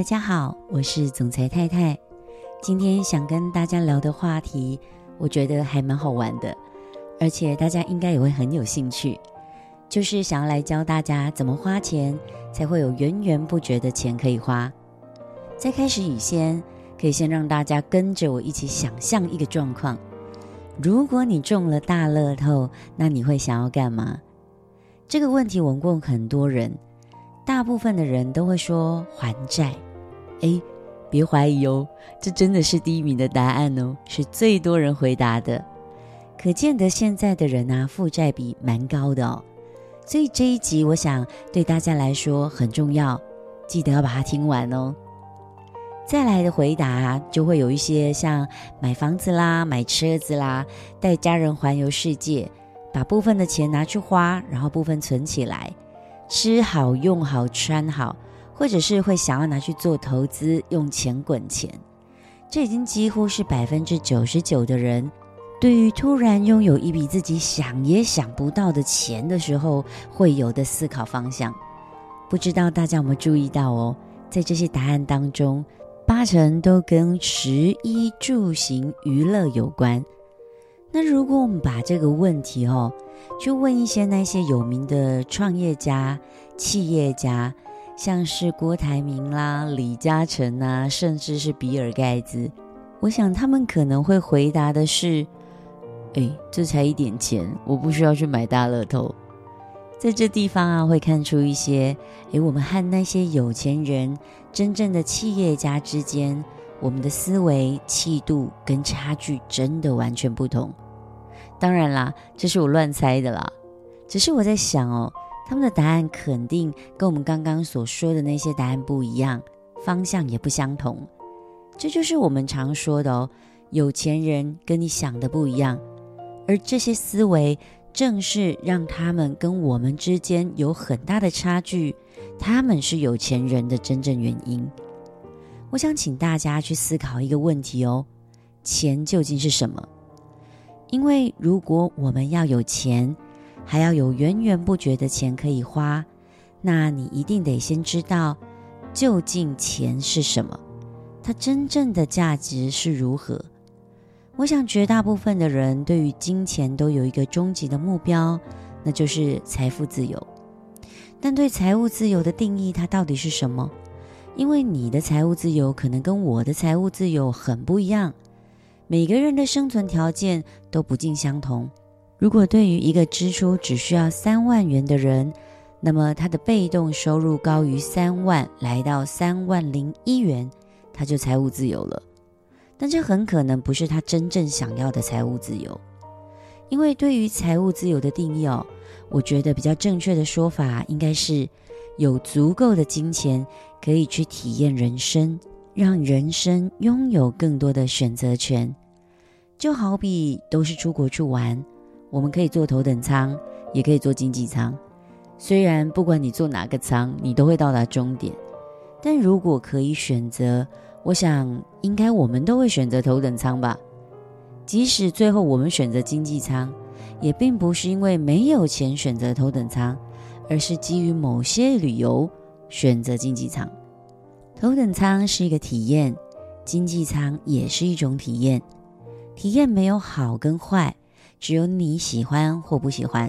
大家好，我是总裁太太。今天想跟大家聊的话题，我觉得还蛮好玩的，而且大家应该也会很有兴趣，就是想要来教大家怎么花钱，才会有源源不绝的钱可以花。在开始以前，可以先让大家跟着我一起想象一个状况：如果你中了大乐透，那你会想要干嘛？这个问题我问过很多人。大部分的人都会说还债，诶，别怀疑哦，这真的是第一名的答案哦，是最多人回答的。可见得现在的人啊，负债比蛮高的哦。所以这一集我想对大家来说很重要，记得要把它听完哦。再来的回答就会有一些像买房子啦、买车子啦、带家人环游世界，把部分的钱拿去花，然后部分存起来。吃好、用好、穿好，或者是会想要拿去做投资，用钱滚钱，这已经几乎是百分之九十九的人对于突然拥有一笔自己想也想不到的钱的时候会有的思考方向。不知道大家有没有注意到哦？在这些答案当中，八成都跟食衣住行娱乐有关。那如果我们把这个问题哦，去问一些那些有名的创业家、企业家，像是郭台铭啦、李嘉诚啊，甚至是比尔盖茨，我想他们可能会回答的是：哎，这才一点钱，我不需要去买大乐透。在这地方啊，会看出一些，哎，我们和那些有钱人、真正的企业家之间。我们的思维、气度跟差距真的完全不同。当然啦，这是我乱猜的啦。只是我在想哦，他们的答案肯定跟我们刚刚所说的那些答案不一样，方向也不相同。这就是我们常说的哦，有钱人跟你想的不一样，而这些思维正是让他们跟我们之间有很大的差距，他们是有钱人的真正原因。我想请大家去思考一个问题哦，钱究竟是什么？因为如果我们要有钱，还要有源源不绝的钱可以花，那你一定得先知道究竟钱是什么，它真正的价值是如何。我想绝大部分的人对于金钱都有一个终极的目标，那就是财富自由。但对财务自由的定义，它到底是什么？因为你的财务自由可能跟我的财务自由很不一样，每个人的生存条件都不尽相同。如果对于一个支出只需要三万元的人，那么他的被动收入高于三万，来到三万零一元，他就财务自由了。但这很可能不是他真正想要的财务自由，因为对于财务自由的定义哦，我觉得比较正确的说法应该是。有足够的金钱，可以去体验人生，让人生拥有更多的选择权。就好比都是出国去玩，我们可以坐头等舱，也可以坐经济舱。虽然不管你坐哪个舱，你都会到达终点，但如果可以选择，我想应该我们都会选择头等舱吧。即使最后我们选择经济舱，也并不是因为没有钱选择头等舱。而是基于某些理由选择经济舱，头等舱是一个体验，经济舱也是一种体验。体验没有好跟坏，只有你喜欢或不喜欢。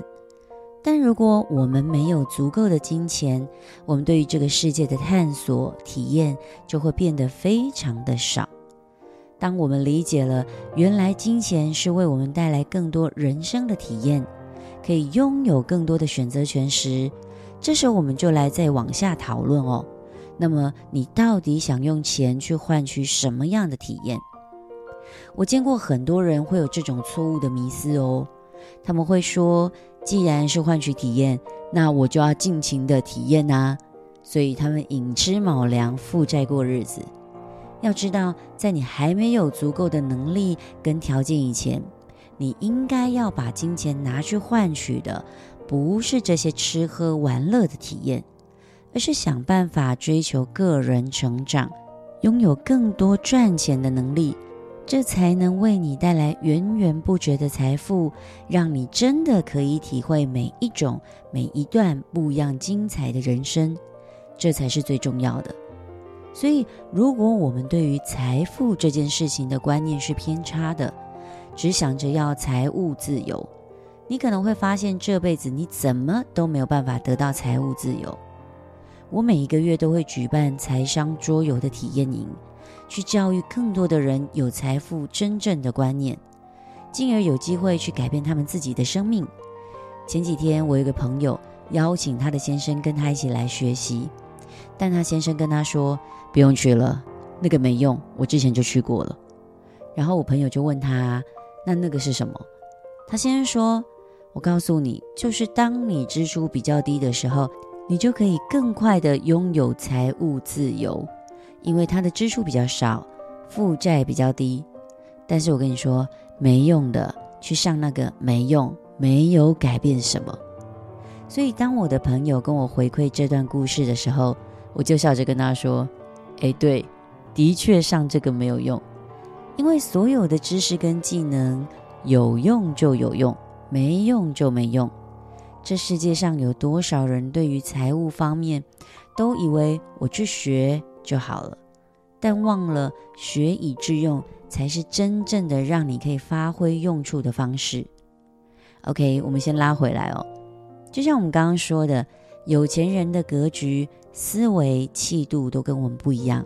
但如果我们没有足够的金钱，我们对于这个世界的探索体验就会变得非常的少。当我们理解了原来金钱是为我们带来更多人生的体验。可以拥有更多的选择权时，这时候我们就来再往下讨论哦。那么你到底想用钱去换取什么样的体验？我见过很多人会有这种错误的迷思哦。他们会说，既然是换取体验，那我就要尽情的体验呐。所以他们寅吃卯粮，负债过日子。要知道，在你还没有足够的能力跟条件以前，你应该要把金钱拿去换取的，不是这些吃喝玩乐的体验，而是想办法追求个人成长，拥有更多赚钱的能力，这才能为你带来源源不绝的财富，让你真的可以体会每一种、每一段不一样精彩的人生，这才是最重要的。所以，如果我们对于财富这件事情的观念是偏差的，只想着要财务自由，你可能会发现这辈子你怎么都没有办法得到财务自由。我每一个月都会举办财商桌游的体验营，去教育更多的人有财富真正的观念，进而有机会去改变他们自己的生命。前几天，我有个朋友邀请他的先生跟他一起来学习，但他先生跟他说：“不用去了，那个没用，我之前就去过了。”然后我朋友就问他：“那那个是什么？”他先生说：“我告诉你，就是当你支出比较低的时候。”你就可以更快地拥有财务自由，因为他的支出比较少，负债比较低。但是我跟你说，没用的，去上那个没用，没有改变什么。所以当我的朋友跟我回馈这段故事的时候，我就笑着跟他说：“诶，对，的确上这个没有用，因为所有的知识跟技能有用就有用，没用就没用。”这世界上有多少人对于财务方面都以为我去学就好了，但忘了学以致用才是真正的让你可以发挥用处的方式。OK，我们先拉回来哦。就像我们刚刚说的，有钱人的格局、思维、气度都跟我们不一样，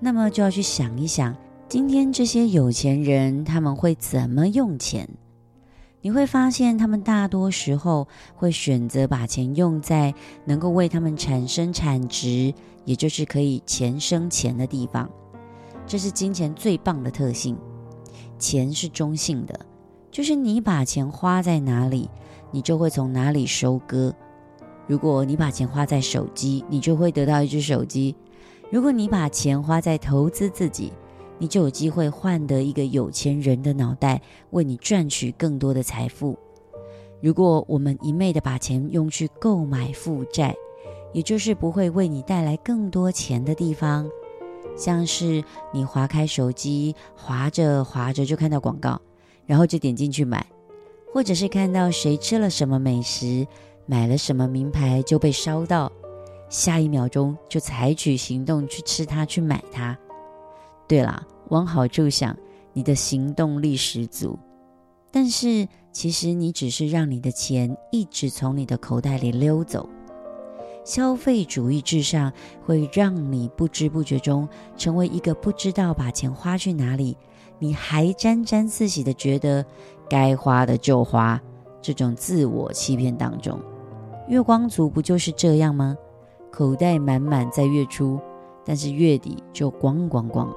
那么就要去想一想，今天这些有钱人他们会怎么用钱？你会发现，他们大多时候会选择把钱用在能够为他们产生产值，也就是可以钱生钱的地方。这是金钱最棒的特性。钱是中性的，就是你把钱花在哪里，你就会从哪里收割。如果你把钱花在手机，你就会得到一只手机；如果你把钱花在投资自己，你就有机会换得一个有钱人的脑袋，为你赚取更多的财富。如果我们一昧的把钱用去购买负债，也就是不会为你带来更多钱的地方，像是你划开手机，划着划着就看到广告，然后就点进去买，或者是看到谁吃了什么美食，买了什么名牌就被烧到，下一秒钟就采取行动去吃它，去买它。对啦。往好处想，你的行动力十足，但是其实你只是让你的钱一直从你的口袋里溜走。消费主义至上会让你不知不觉中成为一个不知道把钱花去哪里，你还沾沾自喜的觉得该花的就花，这种自我欺骗当中。月光族不就是这样吗？口袋满满在月初，但是月底就光光光。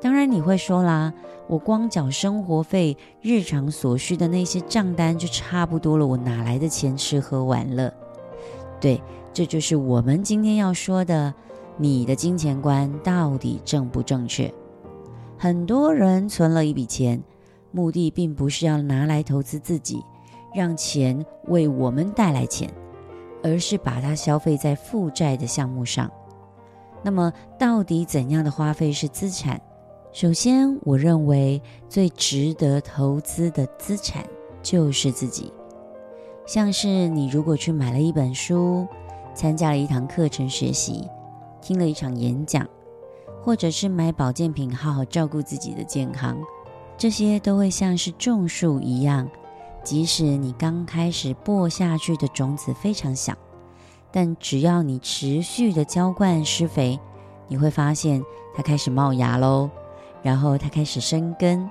当然你会说啦，我光缴生活费、日常所需的那些账单就差不多了，我哪来的钱吃喝玩乐？对，这就是我们今天要说的，你的金钱观到底正不正确？很多人存了一笔钱，目的并不是要拿来投资自己，让钱为我们带来钱，而是把它消费在负债的项目上。那么，到底怎样的花费是资产？首先，我认为最值得投资的资产就是自己。像是你如果去买了一本书，参加了一堂课程学习，听了一场演讲，或者是买保健品，好好照顾自己的健康，这些都会像是种树一样，即使你刚开始播下去的种子非常小，但只要你持续的浇灌施肥，你会发现它开始冒芽喽。然后它开始生根，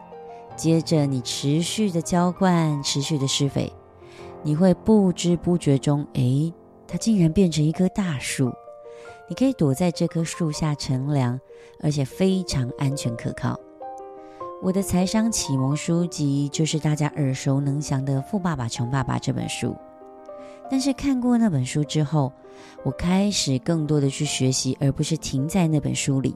接着你持续的浇灌，持续的施肥，你会不知不觉中，诶，它竟然变成一棵大树。你可以躲在这棵树下乘凉，而且非常安全可靠。我的财商启蒙书籍就是大家耳熟能详的《富爸爸穷爸爸》这本书。但是看过那本书之后，我开始更多的去学习，而不是停在那本书里。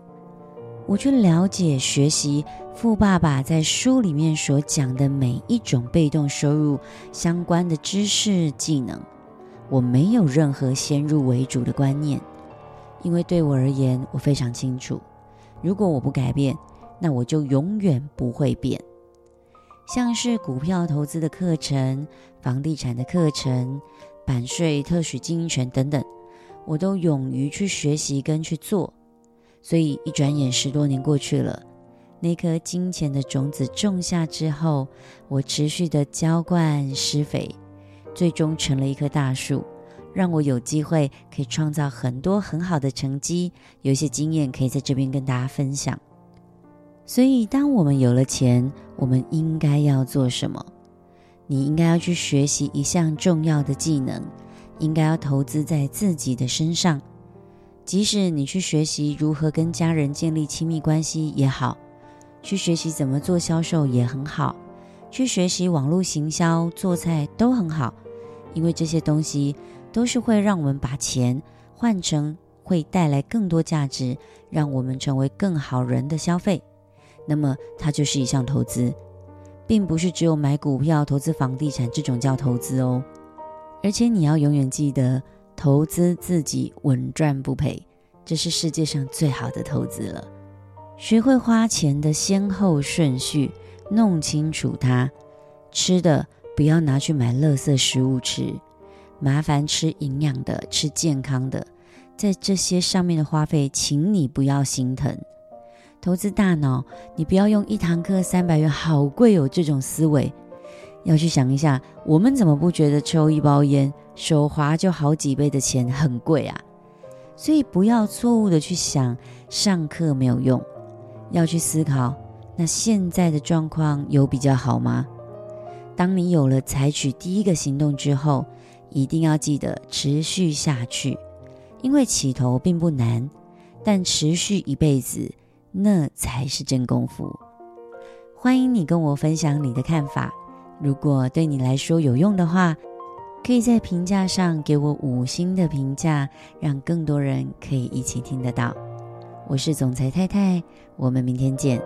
我去了解、学习富爸爸在书里面所讲的每一种被动收入相关的知识技能。我没有任何先入为主的观念，因为对我而言，我非常清楚，如果我不改变，那我就永远不会变。像是股票投资的课程、房地产的课程、版税、特许经营权等等，我都勇于去学习跟去做。所以一转眼十多年过去了，那颗金钱的种子种下之后，我持续的浇灌施肥，最终成了一棵大树，让我有机会可以创造很多很好的成绩，有一些经验可以在这边跟大家分享。所以，当我们有了钱，我们应该要做什么？你应该要去学习一项重要的技能，应该要投资在自己的身上。即使你去学习如何跟家人建立亲密关系也好，去学习怎么做销售也很好，去学习网络行销、做菜都很好，因为这些东西都是会让我们把钱换成会带来更多价值，让我们成为更好人的消费。那么，它就是一项投资，并不是只有买股票、投资房地产这种叫投资哦。而且你要永远记得，投资自己稳赚不赔，这是世界上最好的投资了。学会花钱的先后顺序，弄清楚它。吃的不要拿去买垃圾食物吃，麻烦吃营养的、吃健康的。在这些上面的花费，请你不要心疼。投资大脑，你不要用一堂课三百元好贵哦这种思维，要去想一下，我们怎么不觉得抽一包烟手滑就好几倍的钱很贵啊？所以不要错误的去想上课没有用，要去思考，那现在的状况有比较好吗？当你有了采取第一个行动之后，一定要记得持续下去，因为起头并不难，但持续一辈子。那才是真功夫。欢迎你跟我分享你的看法。如果对你来说有用的话，可以在评价上给我五星的评价，让更多人可以一起听得到。我是总裁太太，我们明天见。